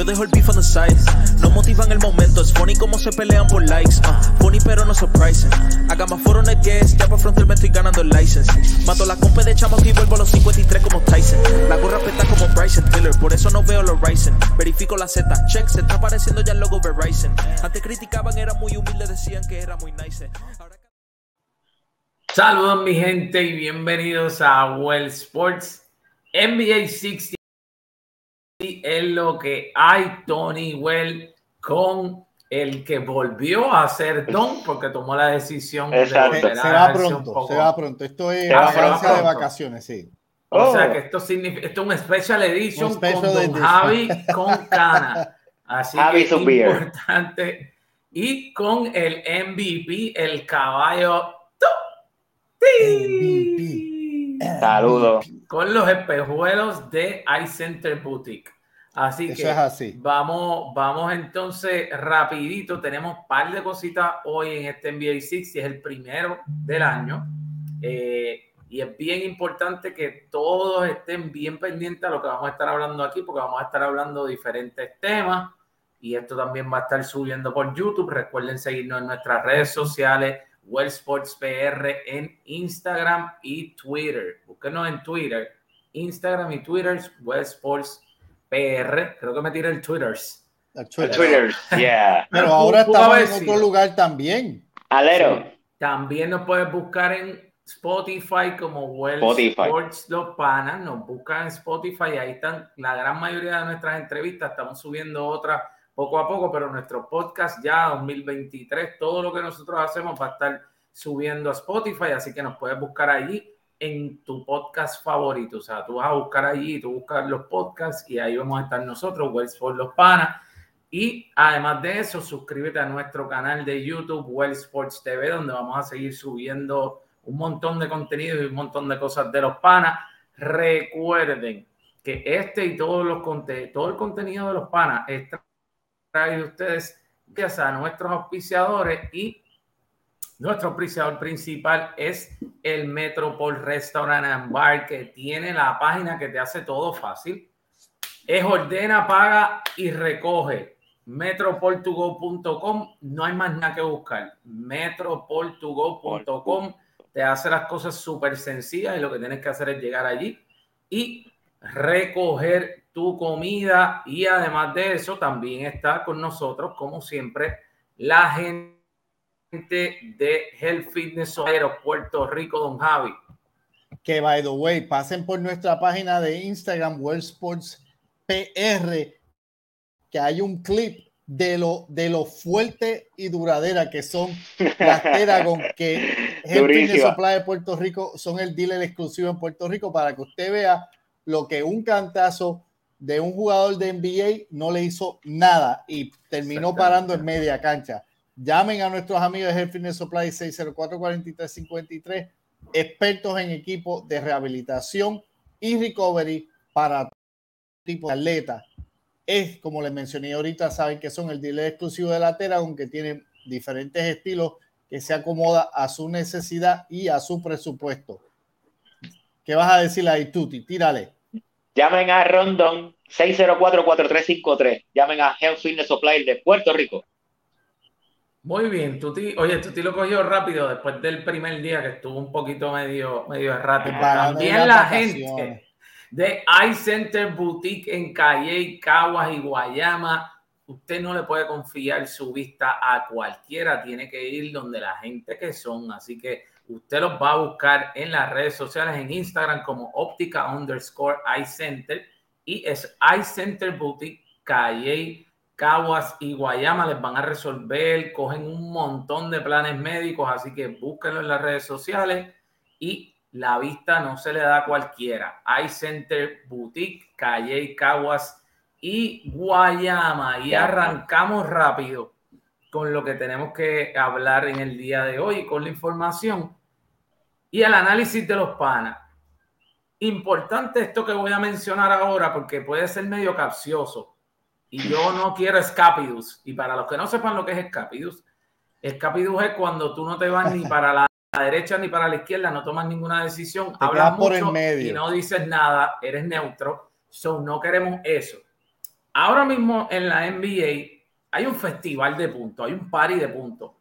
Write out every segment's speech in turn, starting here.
Yo dejo el beef on the side. No motivan el momento. Es funny como se pelean por likes. Uh, funny pero no surprising. Haga más foro en el guest. Ya por frontal estoy ganando el license. Mato la compa de chamos y vuelvo a los 53 como Tyson. La gorra peta como Bryson Tiller. Por eso no veo los Ryzen. Verifico la Z. Check. Se está apareciendo ya el logo Verizon. Antes criticaban, era muy humilde. Decían que era muy nice. Saludos mi gente y bienvenidos a Well Sports NBA 60 es lo que hay Tony Well con el que volvió a ser Don porque tomó la decisión de se va pronto, se va pronto. Esto es vacancia de vacaciones, sí. O sea oh. que esto significa, esto es un special edition con Don Javi con Cana. Así que es importante. Y con el MVP, el caballo Saludos. Con los espejuelos de iCenter Boutique. Así que es así. Vamos, vamos entonces rapidito. Tenemos un par de cositas hoy en este NBA 6 y es el primero del año. Eh, y es bien importante que todos estén bien pendientes a lo que vamos a estar hablando aquí, porque vamos a estar hablando de diferentes temas. Y esto también va a estar subiendo por YouTube. Recuerden seguirnos en nuestras redes sociales Well Sports PR en Instagram y Twitter. Búsquenos en Twitter, Instagram y Twitter, Well Sports PR. Creo que me tiré el Twitters. El Twitter. yeah. Pero ahora estamos en otro lugar también. Alero. También nos puedes buscar en Spotify como Well Sports Los Panas. Nos buscan en Spotify. Ahí están la gran mayoría de nuestras entrevistas. Estamos subiendo otras poco a poco, pero nuestro podcast ya 2023, todo lo que nosotros hacemos va a estar subiendo a Spotify, así que nos puedes buscar allí en tu podcast favorito. O sea, tú vas a buscar allí, tú buscas los podcasts y ahí vamos a estar nosotros, Wells for los Panas. Y además de eso, suscríbete a nuestro canal de YouTube, Well Sports TV, donde vamos a seguir subiendo un montón de contenido y un montón de cosas de los panas. Recuerden que este y todos los todo el contenido de los panas está trae ustedes gracias a nuestros auspiciadores y nuestro auspiciador principal es el Metropol Restaurant and Bar que tiene la página que te hace todo fácil. Es ordena, paga y recoge. Metropol2go.com, no hay más nada que buscar. Metropol2go.com te hace las cosas súper sencillas y lo que tienes que hacer es llegar allí y recoger tu comida y además de eso también está con nosotros, como siempre, la gente de Health Fitness Puerto Rico, don Javi. Que by the way, pasen por nuestra página de Instagram, World Sports PR, que hay un clip de lo, de lo fuerte y duradera que son las Teragon, que Health Fitness Supply de Puerto Rico son el dealer exclusivo en Puerto Rico para que usted vea lo que un cantazo de un jugador de NBA no le hizo nada y terminó parando en media cancha. Llamen a nuestros amigos de Health Fitness Supply 604-4353, expertos en equipo de rehabilitación y recovery para tipo de atleta. Es como les mencioné ahorita, saben que son el dealer exclusivo de la Tera, aunque tienen diferentes estilos que se acomoda a su necesidad y a su presupuesto. ¿Qué vas a decir ahí, Tuti? Tírale. Llamen a Rondon 604-4353. Llamen a Health Fitness Supply de Puerto Rico. Muy bien, Tuti. Oye, Tuti lo cogió rápido después del primer día que estuvo un poquito medio, medio errático. También la gente de iCenter Boutique en Calle, Caguas y Guayama. Usted no le puede confiar su vista a cualquiera, tiene que ir donde la gente que son. Así que Usted los va a buscar en las redes sociales, en Instagram como óptica underscore iCenter y es iCenter Boutique, Calle, Caguas y Guayama. Les van a resolver, cogen un montón de planes médicos, así que búsquenlo en las redes sociales y la vista no se le da a cualquiera. iCenter Boutique, Calle, Caguas y Guayama. Y arrancamos rápido con lo que tenemos que hablar en el día de hoy, con la información y el análisis de los panas. Importante esto que voy a mencionar ahora porque puede ser medio capcioso y yo no quiero escapidus. Y para los que no sepan lo que es escapidus, escapidus es cuando tú no te vas ni para la derecha ni para la izquierda, no tomas ninguna decisión, hablas mucho y no dices nada, eres neutro. So, no queremos eso. ahora mismo en la NBA hay un festival de puntos, hay un party de puntos.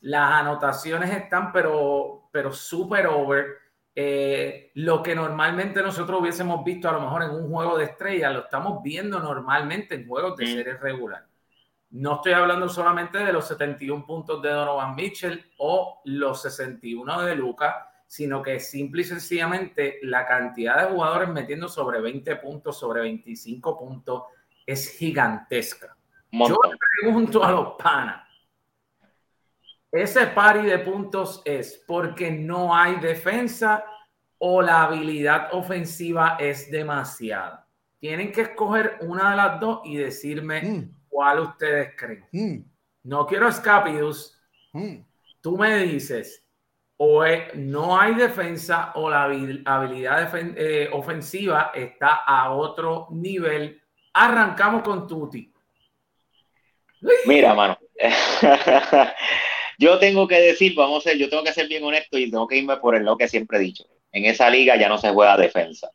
Las anotaciones están, pero, pero súper over. Eh, lo que normalmente nosotros hubiésemos visto a lo mejor en un juego de estrellas, lo estamos viendo normalmente en juegos de serie regular. No estoy hablando solamente de los 71 puntos de Donovan Mitchell o los 61 de Luca, sino que simple y sencillamente la cantidad de jugadores metiendo sobre 20 puntos, sobre 25 puntos, es gigantesca. Yo le pregunto a los panas, ese pari de puntos es porque no hay defensa o la habilidad ofensiva es demasiada. Tienen que escoger una de las dos y decirme mm. cuál ustedes creen. Mm. No quiero escapius. Mm. Tú me dices, o no hay defensa o la habilidad eh, ofensiva está a otro nivel. Arrancamos con Tuti. Mira, mano. yo tengo que decir, vamos a ser, yo tengo que ser bien honesto y tengo que irme por el lo que siempre he dicho. En esa liga ya no se juega defensa.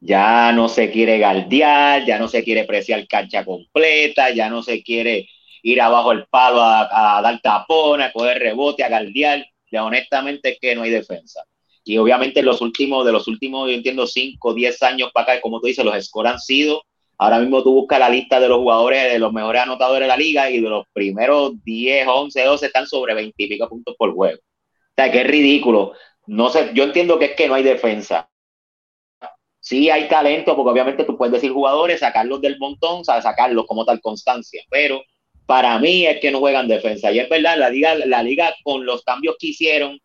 Ya no se quiere galdear, ya no se quiere preciar cancha completa, ya no se quiere ir abajo el palo a, dar tapón, a coger rebote, a galdear. Ya honestamente es que no hay defensa. Y obviamente los últimos, de los últimos, yo entiendo, 5, 10 años para acá, como tú dices, los scores han sido Ahora mismo tú buscas la lista de los jugadores, de los mejores anotadores de la liga y de los primeros 10, 11, 12 están sobre 20 y pico puntos por juego. O sea, que es ridículo. No sé, yo entiendo que es que no hay defensa. Sí hay talento, porque obviamente tú puedes decir jugadores, sacarlos del montón, sacarlos como tal constancia, pero para mí es que no juegan defensa. Y es verdad, la liga, la liga con los cambios que hicieron,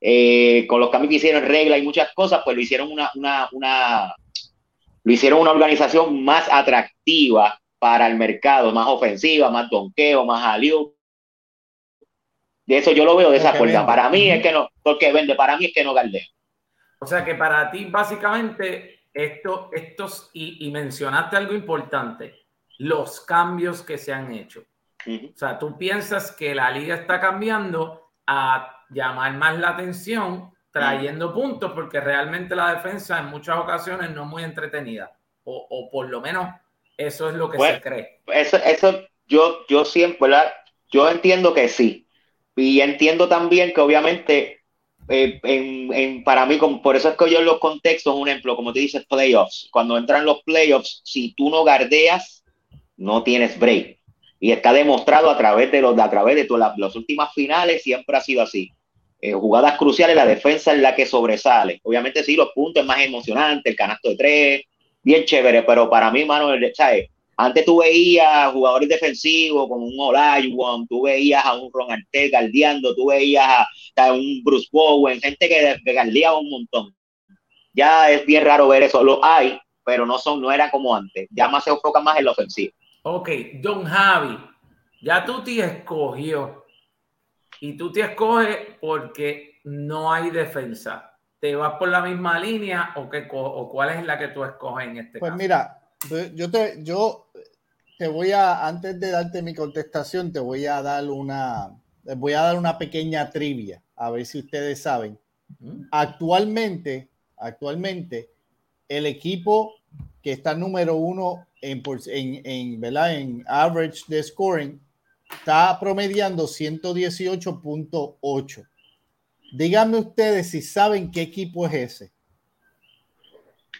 eh, con los cambios que hicieron, reglas y muchas cosas, pues lo hicieron una, una, una, lo hicieron una organización más atractiva para el mercado, más ofensiva, más donqueo, más aliu. De eso yo lo veo de esa forma. Para mí es que no, porque vende, para mí es que no galdea. O sea que para ti, básicamente, esto, estos, y, mencionaste algo importante, los cambios que se han hecho. O sea, tú piensas que la liga está cambiando a llamar más la atención trayendo puntos porque realmente la defensa en muchas ocasiones no es muy entretenida o, por lo menos eso es lo que se cree. Eso, eso yo, yo siempre, Yo entiendo que sí y entiendo también que obviamente eh, en, para mí, por eso es que yo en los contextos, un ejemplo, como te dices, playoffs, cuando entran los playoffs, si tú no gardeas, no tienes break. Y está demostrado a través de los a través de todas las últimas finales, siempre ha sido así. Eh, jugadas cruciales, la defensa es la que sobresale. Obviamente sí, los puntos más emocionante, el canasto de tres, bien chévere, pero para mí, mano, ¿sabes? Antes tú veías jugadores defensivos como un Olajuwon, tú veías a un Ron Artel galdeando, tú veías a, un Bruce Bowen, gente que, que un montón. Ya es bien raro ver eso, lo hay, pero no son, no era como antes. Ya más se enfoca más en la ofensiva. Ok, Don Javi, ya tú te escogió y tú te escoges porque no hay defensa. ¿Te vas por la misma línea o, qué, o cuál es la que tú escoges en este pues mira, yo te, yo te voy a, antes de darte mi contestación, te voy a dar una, voy a dar una pequeña trivia, a ver si ustedes saben. Actualmente, actualmente, el equipo que está número uno en, en, en, ¿verdad? en average de scoring está promediando 118.8. Díganme ustedes si saben qué equipo es ese.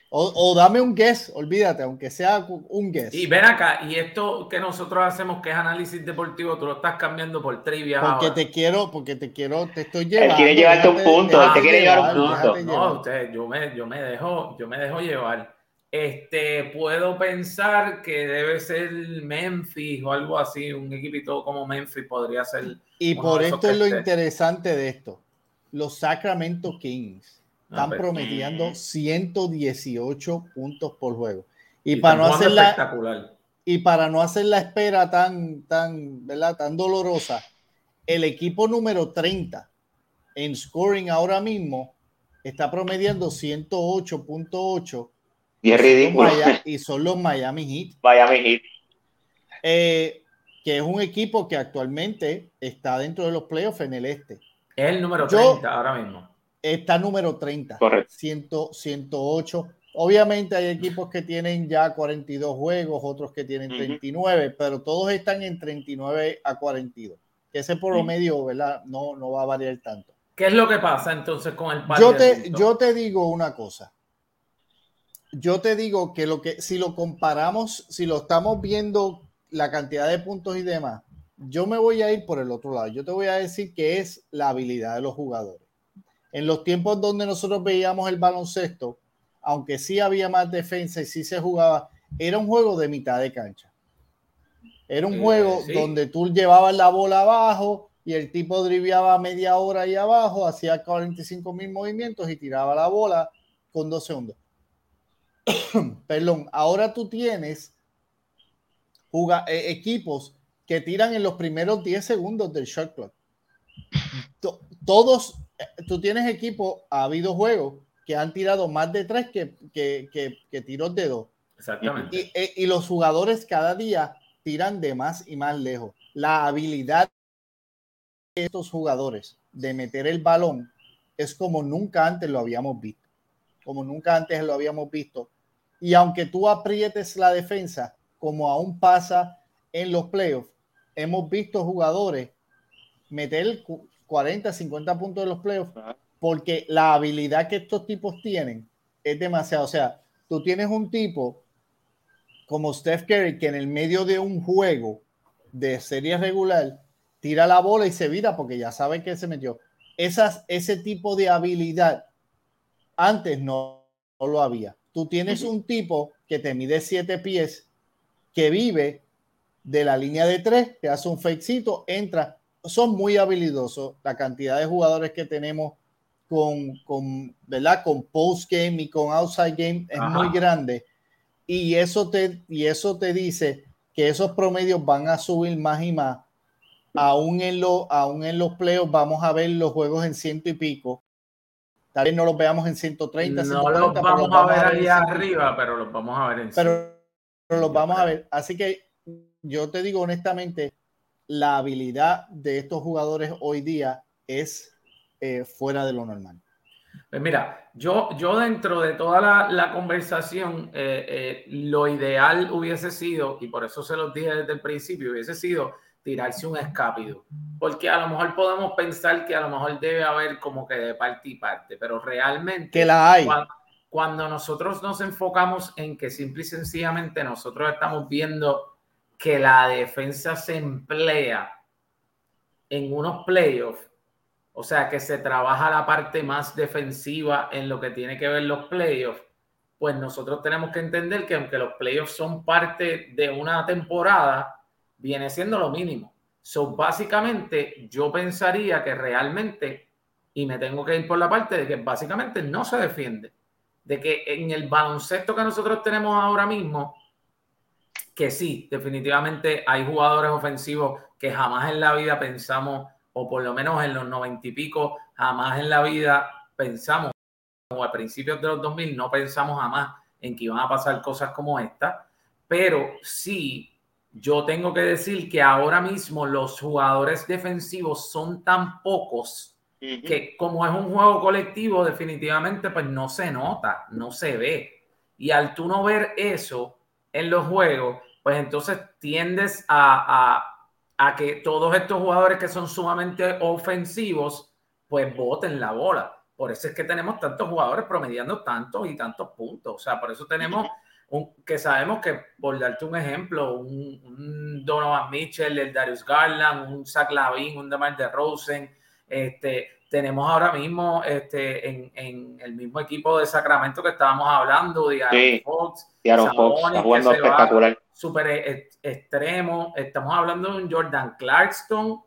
O, dame un guess, olvídate, aunque sea un guess. Y ven acá, y esto que nosotros hacemos, que es análisis deportivo, tú lo estás cambiando por trivia. Porque te quiero, porque te quiero, te estoy llevando. Él quiere llevarte un punto, él te quiere llevar un punto. No, usted, yo me, yo me dejo, yo me dejo llevar. Este, puedo pensar que debe ser Memphis o algo así, un equipito como Memphis podría ser. Y por esto es lo interesante de esto. Los Sacramento Kings están pues, prometiendo 118 mm. puntos por juego. Y, para no hacer la y para no hacer la espera tan tan, ¿verdad? tan dolorosa, el equipo número 30 en scoring ahora mismo está promediando 108.8 y es ridículo. y son los Miami Heat. Miami Heat. Eh, que es un equipo que actualmente está dentro de los playoffs en el este. Es el número 30 ahora mismo. Está número 30. Correcto. 108. Obviamente hay equipos que tienen ya 42 juegos, otros que tienen 39, pero todos están en 39 a 42. Que ese por lo medio, ¿verdad? No, no va a variar tanto. ¿Qué es lo que pasa entonces con el yo te, yo te digo una cosa. Yo te digo que lo que si lo comparamos, si lo estamos viendo la cantidad de puntos y demás, yo me voy a ir por el otro lado. Yo te voy a decir que es la habilidad de los jugadores. En los tiempos donde nosotros veíamos el baloncesto, aunque sí había más defensa y sí se jugaba, era un juego de mitad de cancha. Era un eh, juego donde tú llevabas la bola abajo y el tipo driviaba media hora ahí abajo, hacía 45 mil movimientos y tiraba la bola con dos segundos. Perdón, ahora tú tienes eh, equipos que tiran en los primeros 10 segundos del shot clock. Todos, eh, tú tienes equipos, ha habido juegos que han tirado más de tres que, que, que, tiros de dos. Exactamente. Y, y, los jugadores cada día tiran de más y más lejos. La habilidad de estos jugadores de meter el balón es como nunca antes lo habíamos visto. Como nunca antes lo habíamos visto. Y aunque tú aprietes la defensa, como aún pasa en los playoffs, hemos visto jugadores meter 40, 50 puntos en los playoffs porque la habilidad que estos tipos tienen es demasiado. O sea, tú tienes un tipo como Steph Curry que en el medio de un juego de serie regular tira la bola y se vira porque ya sabe que se metió. Esas, ese tipo de habilidad antes no, no lo había. Tú tienes un tipo que te mide siete pies, que vive de la línea de tres, te hace un fakecito, entra. Son muy habilidosos. La cantidad de jugadores que tenemos con, con ¿verdad? Con post game y con outside game es muy grande. Y eso, te, y eso te dice que esos promedios van a subir más y más. Aún en, lo, aún en los playoffs vamos a ver los juegos en ciento y pico. Tal vez no los veamos en 130. No los vamos, a ver ahí arriba, pero los vamos a ver en pero, pero los vamos a ver. Así que yo te digo honestamente, la habilidad de estos jugadores hoy día es eh, fuera de lo normal. Pues mira, yo, yo dentro de toda la, conversación, eh, eh, lo ideal hubiese sido, y por eso se los dije desde el principio, hubiese sido tirarse un escápido. Porque a lo mejor podemos pensar que a lo mejor debe haber como que de parte y parte, pero realmente... Que la hay. cuando nosotros nos enfocamos en que simple y sencillamente nosotros estamos viendo que la defensa se emplea en unos playoffs, o sea, que se trabaja la parte más defensiva en lo que tiene que ver los playoffs, pues nosotros tenemos que entender que aunque los playoffs son parte de una temporada, viene siendo lo mínimo. So, básicamente, yo pensaría que realmente, y me tengo que ir por la parte de que básicamente no se defiende, de que en el baloncesto que nosotros tenemos ahora mismo, que sí, definitivamente hay jugadores ofensivos que jamás en la vida pensamos o por lo menos en los noventa y pico, jamás en la vida pensamos, o a principios de los 2000, no pensamos jamás en que iban a pasar cosas como esta, pero sí, yo tengo que decir que ahora mismo los jugadores defensivos son tan pocos que como es un juego colectivo, definitivamente pues no se nota, no se ve. Y al tú no ver eso en los juegos, pues entonces tiendes a a que todos estos jugadores que son sumamente ofensivos, pues boten la bola. Por eso es que tenemos tantos jugadores promediando tantos y tantos puntos. O sea, por eso tenemos un, que sabemos que, por darte un ejemplo, un, Donovan Mitchell, el Darius Garland, un Zach Lavin, un DeMar DeRozan, este, tenemos ahora mismo este, en, en, el mismo equipo de Sacramento que estábamos hablando, de Aaron Fox, Aaron Fox está jugando espectacular. Súper e, extremo. Estamos hablando de un Jordan Clarkstone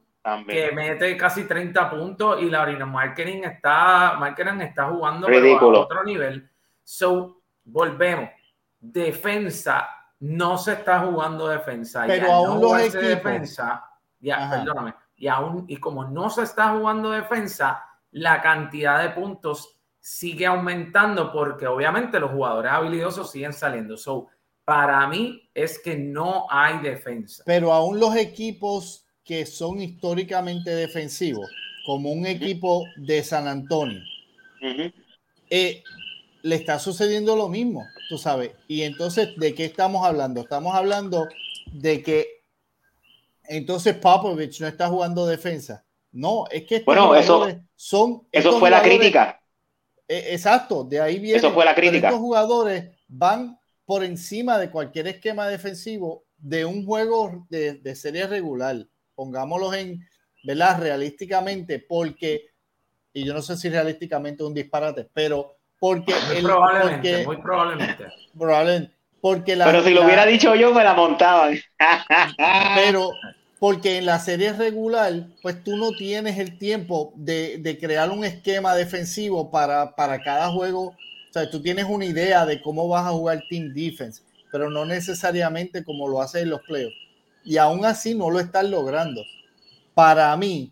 que mete casi 30 puntos y la Orina Marketing está, Marketing está jugando a otro nivel. So, volvemos. Defensa, no se está jugando defensa. Pero aún no los equipos. defensa, ya, perdóname y aún y como no se está jugando defensa, la cantidad de puntos sigue aumentando porque obviamente los jugadores habilidosos siguen saliendo. So, para mí es que no hay defensa. Pero aún los equipos que son históricamente defensivos, como un equipo de San Antonio, eh, le está sucediendo lo mismo, tú sabes. Y entonces, ¿de qué estamos hablando? Estamos hablando de que entonces Popovich no está jugando defensa. No, es que bueno, eso, son. Eso fue la crítica. E, exacto, de ahí viene. Eso fue la crítica. Estos jugadores van por encima de cualquier esquema defensivo de un juego de, de serie regular. Pongámoslos en, ¿verdad? Realísticamente, porque, y yo no sé si realísticamente es un disparate, pero porque. Muy probablemente, muy probablemente. Probablemente. Porque la, pero si lo hubiera dicho yo, me la montaban. pero porque en la serie regular, pues tú no tienes el tiempo de, de crear un esquema defensivo para, para, cada juego. O sea, tú tienes una idea de cómo vas a jugar Team Defense, pero no necesariamente como lo haces en los playoffs. Y aún así no lo estás logrando. Para mí,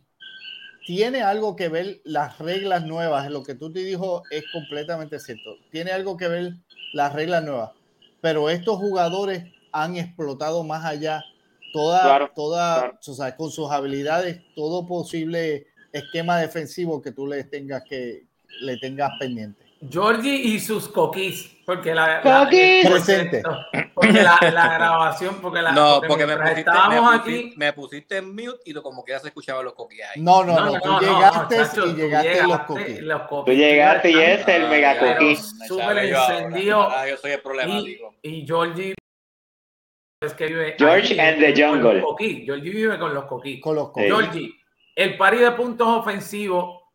tiene algo que ver las reglas nuevas. Lo que tú te dijo es completamente cierto. Tiene algo que ver las reglas nuevas. Pero estos jugadores han explotado más allá toda, toda, O sea, con sus habilidades, todo posible esquema defensivo que tú le tengas que le tengas pendiente. Georgie y sus coquis, porque la, presente. porque la, la, grabación, porque la no, porque, me pusiste, estábamos me pusiste, aquí, me pusiste en mute y como que ya se escuchaban los coquis ahí. No, no, no, no tú llegaste y llegaste, los coquis. Tú llegaste y es el mega coquí. Súper encendido. Yo soy el problemático. Y, y Georgie es que vive George and the Jungle. Georgie vive con los coquí. Con los coquí. Georgie, el pari de puntos ofensivos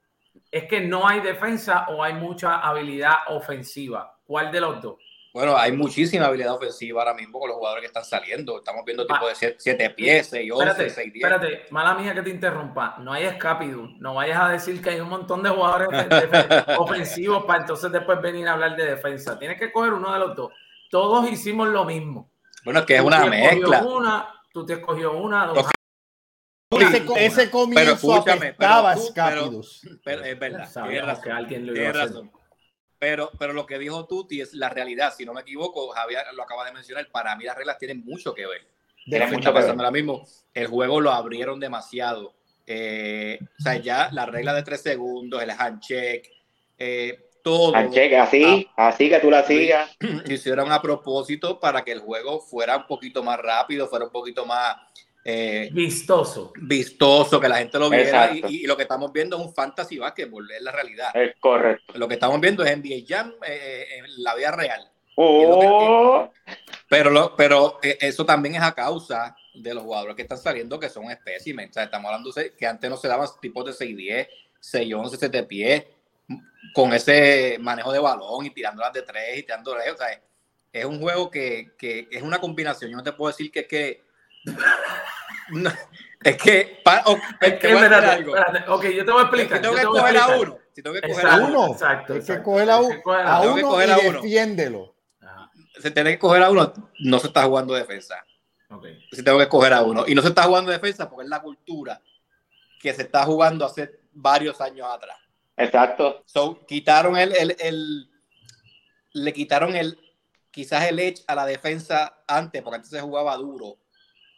es que no hay defensa o hay mucha habilidad ofensiva. ¿Cuál de los dos? Bueno, hay muchísima habilidad ofensiva ahora mismo con los jugadores que están saliendo. Estamos viendo tipo de 7 pies, 6, 11, 6, 10. Espérate, mala mía que te interrumpa. No hay escapidu. No vayas a decir que hay un montón de jugadores ofensivos para entonces después venir a hablar de defensa. Tienes que coger uno de los dos. Todos hicimos lo mismo. Bueno, es que es una mezcla. Una, tú te escogió una, dos. Ese, ese comienzo pero apestaba Escapidus. Pero, es verdad, tienes razón, que alguien lo iba a razón. Pero, pero lo que dijo Tuti es la realidad. Si no me equivoco, Javier lo acaba de mencionar. Para mí las reglas tienen mucho que ver. Tiene mucho pasando ahora mismo. El juego lo abrieron demasiado. Eh, o sea, ya la regla de tres segundos, el handshake, eh, todo. Handshake, así, ah, así que tú la sigas. Hicieron a propósito para que el juego fuera un poquito más rápido, fuera un poquito más eh, vistoso. Vistoso, que la gente lo viera. Y, lo que estamos viendo es un fantasy basketball, es la realidad. Es correcto. Lo que estamos viendo es NBA Jam eh, en la vida real. Oh. pero, pero eh, eso también es a causa de los jugadores que están saliendo que son espécimes. O sea, estamos hablando de que antes no se daban tipos de 6'10, 6'11, 7 pies, con ese manejo de balón y tirándolas de tres y tirando O sea, es un juego que, que es una combinación. Yo no te puedo decir que es que es que. es que espérate, Ok, yo te voy a explicar. Si tengo que coger a uno. Si tengo que coger a uno. Exacto. Que coger a, uno, a uno defiéndelo. Si tiene que coger a uno, no se está jugando defensa. Okay. Si tengo que coger a uno. Y no se está jugando defensa porque es la cultura que se está jugando hace varios años atrás. Exacto. So, quitaron el, el, el, le quitaron el, quizás el edge a la defensa antes, porque antes se jugaba duro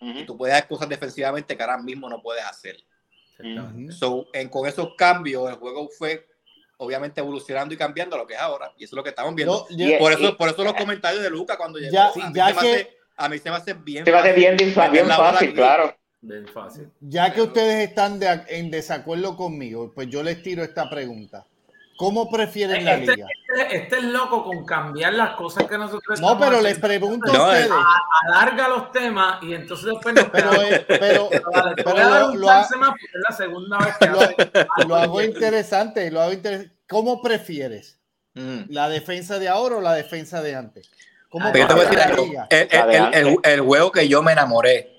y tú puedes hacer cosas defensivamente que ahora mismo no puedes hacer. so, en, con esos cambios, el juego fue obviamente evolucionando y cambiando lo que es ahora. Y eso es lo que estamos viendo. por, eso, por eso los comentarios de Luca cuando llegó. Ya, a, mí ya que, a mí se me hace bien se me hace bien, bien, bien fácil, claro. Bien fácil. Ya que ustedes están de, en desacuerdo conmigo, pues yo les tiro esta pregunta. ¿Cómo prefieren la este, liga? Este, este, es loco con cambiar las cosas que nosotros No, pero les pregunto a ustedes. alarga los temas y entonces después nos Pero, pero, pero, lo, es la segunda vez que lo, lo hago interesante, lo hago interesante. ¿Cómo prefieres? Mm. ¿La defensa de ahora o la defensa de antes? ¿Cómo te voy a decir algo. El, el, el, el, juego que yo me enamoré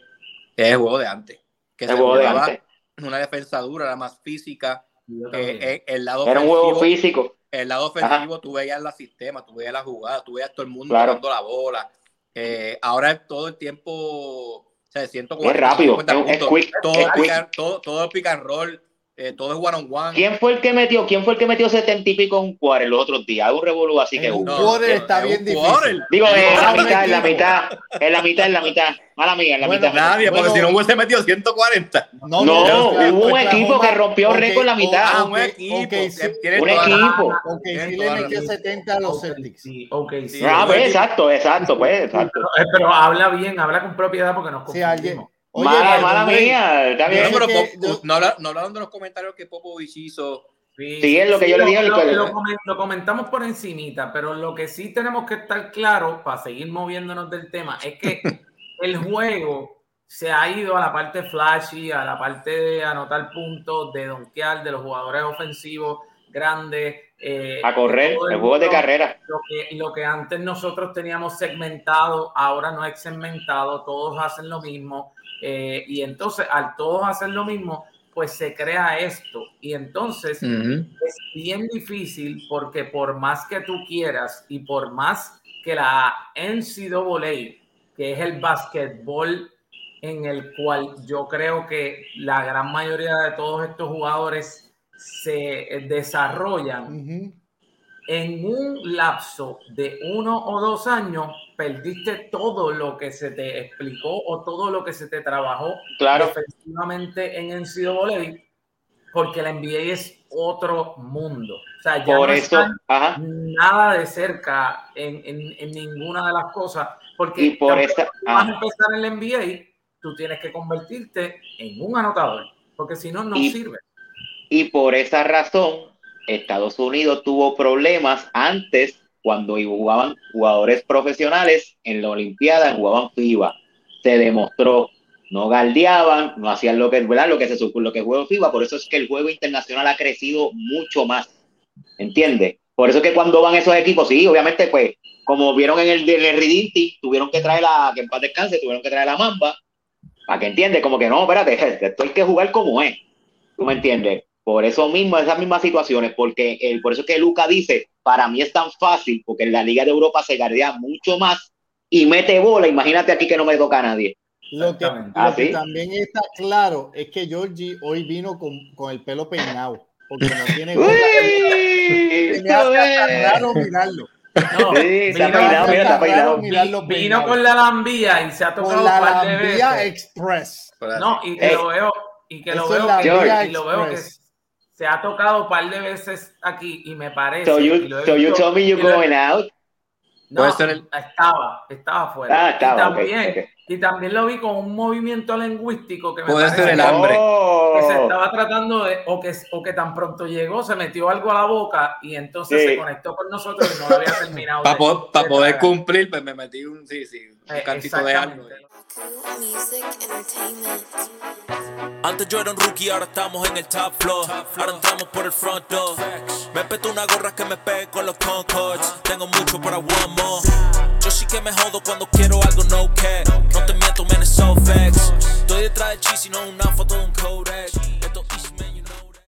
es el juego de antes. Que el juego de antes. Una defensa dura, la más física eh, eh, el lado Era un juego físico. El lado ofensivo, tú veías la sistema, tú veías la jugada, tú veías todo el mundo jugando la bola. Eh, ahora todo el tiempo, o sea, siento como. Es rápido, es, todo, Pick, todo, todo pick and roll. Eh, todo es one on one. ¿Quién fue el que metió, quién fue el que metió setenta y pico en un quarter los otros días? Un revolú así que un quarter está bien difícil. Digo, en la No, mitad, en la equipo. mitad, en la mitad, en la mitad. Mala mía, en la Bueno, mitad. Nadie, Bueno. porque si no hubiese metido 140. No, Oklahoma- hubo un equipo que rompió ok, récord en la mitad. Ah, un equipo. ok, que sí. Un toda la- equipo. Ok, sí le metió razón. 70 a los Celtics. sí, ok, sí. Ah, pues un exacto, exacto, pues, exacto. Pero, habla bien, habla con propiedad porque nos Sí, alguien. Oye, mala, mala mía, está bien. No, pero que yo- no, habla- no hablaron de los comentarios que Popovich hizo. Sí, es lo que yo le dije Lo, comentamos por encimita, pero lo que sí tenemos que estar claros para seguir moviéndonos del tema es que el juego se ha ido a la parte flashy, a la parte de anotar puntos, de donkear, de los jugadores ofensivos grandes. eh, A correr, el juego de carrera. Lo que, lo que antes nosotros teníamos segmentado, ahora no es segmentado, todos hacen lo mismo. eh, y entonces, al todos hacer lo mismo, pues se crea esto. Y entonces es bien difícil porque por más que tú quieras y por más que la NCAA, que es el basquetbol en el cual yo creo que la gran mayoría de todos estos jugadores se desarrollan, Ujú. en un lapso de uno o dos años perdiste todo lo que se te explicó o todo lo que se te trabajó Claro. defensivamente en NCAA porque la NBA es otro mundo. O sea, ya Por no eso, ajá. nada de cerca en, en- en ninguna de las cosas porque Y por tú vas a empezar en la NBA, tú tienes que convertirte en un anotador porque si no, no Y- sirve. Y por esa razón, Estados Unidos tuvo problemas antes cuando jugaban jugadores profesionales en la Olimpiada, jugaban FIBA. Se demostró, no galdeaban, no hacían lo que, ¿verdad? Lo que se lo que juega FIBA. Por eso es que el juego internacional ha crecido mucho más. ¿Entiendes? Por eso es que cuando van esos equipos, sí, obviamente, pues, como vieron en el, en el tuvieron que traer la, que en paz descanse, tuvieron que traer la Mamba, para que entiendes, como que no, espérate, esto hay que jugar como es. ¿Tú me entiendes? Por eso mismo, esas mismas situaciones, porque eh, por eso es que Luca dice, para mí es tan fácil, porque en la Liga de Europa se gardea mucho más y mete bola, imagínate aquí que no me toca a nadie. Lo que, Exactamente. lo Ah, que ¿sí? también está claro es que Georgie hoy vino con, con el pelo peinado, porque no tiene. ¡Uy! Se me hace raro mirarlo. No, Sí, está vino- peinado, mira, mirarlo Vino con la lambía y se ha tocado Con la par de Lambía veces. Express. No, y que lo veo, y que lo veo, que, y lo veo que Express. Se ha tocado un par de veces aquí y me parece. So you, so you visto- told me you y lo he- going out? No, estaba, estaba fuera. Ah, estaba, y, también, ok, ok. y también lo vi con un movimiento lingüístico que me Puede ser el hambre. Oh. que se estaba tratando de, o que, o que tan pronto llegó, se metió algo a la boca y entonces Sí. se conectó con nosotros y no lo había terminado. Para de poder tragar. cumplir, pues me metí un, sí, sí, un Eh, cantito de algo. Exactamente. Music Entertainment. Antes yo era un rookie, ahora estamos en el top floor. Ahora entramos por el front door. Me peto una gorra que me pegue con los Concords. Tengo mucho para one more. Yo sí que me jodo cuando quiero algo no care. No te miento, man, it's so facts. Estoy detrás de cheese y no una foto de un code.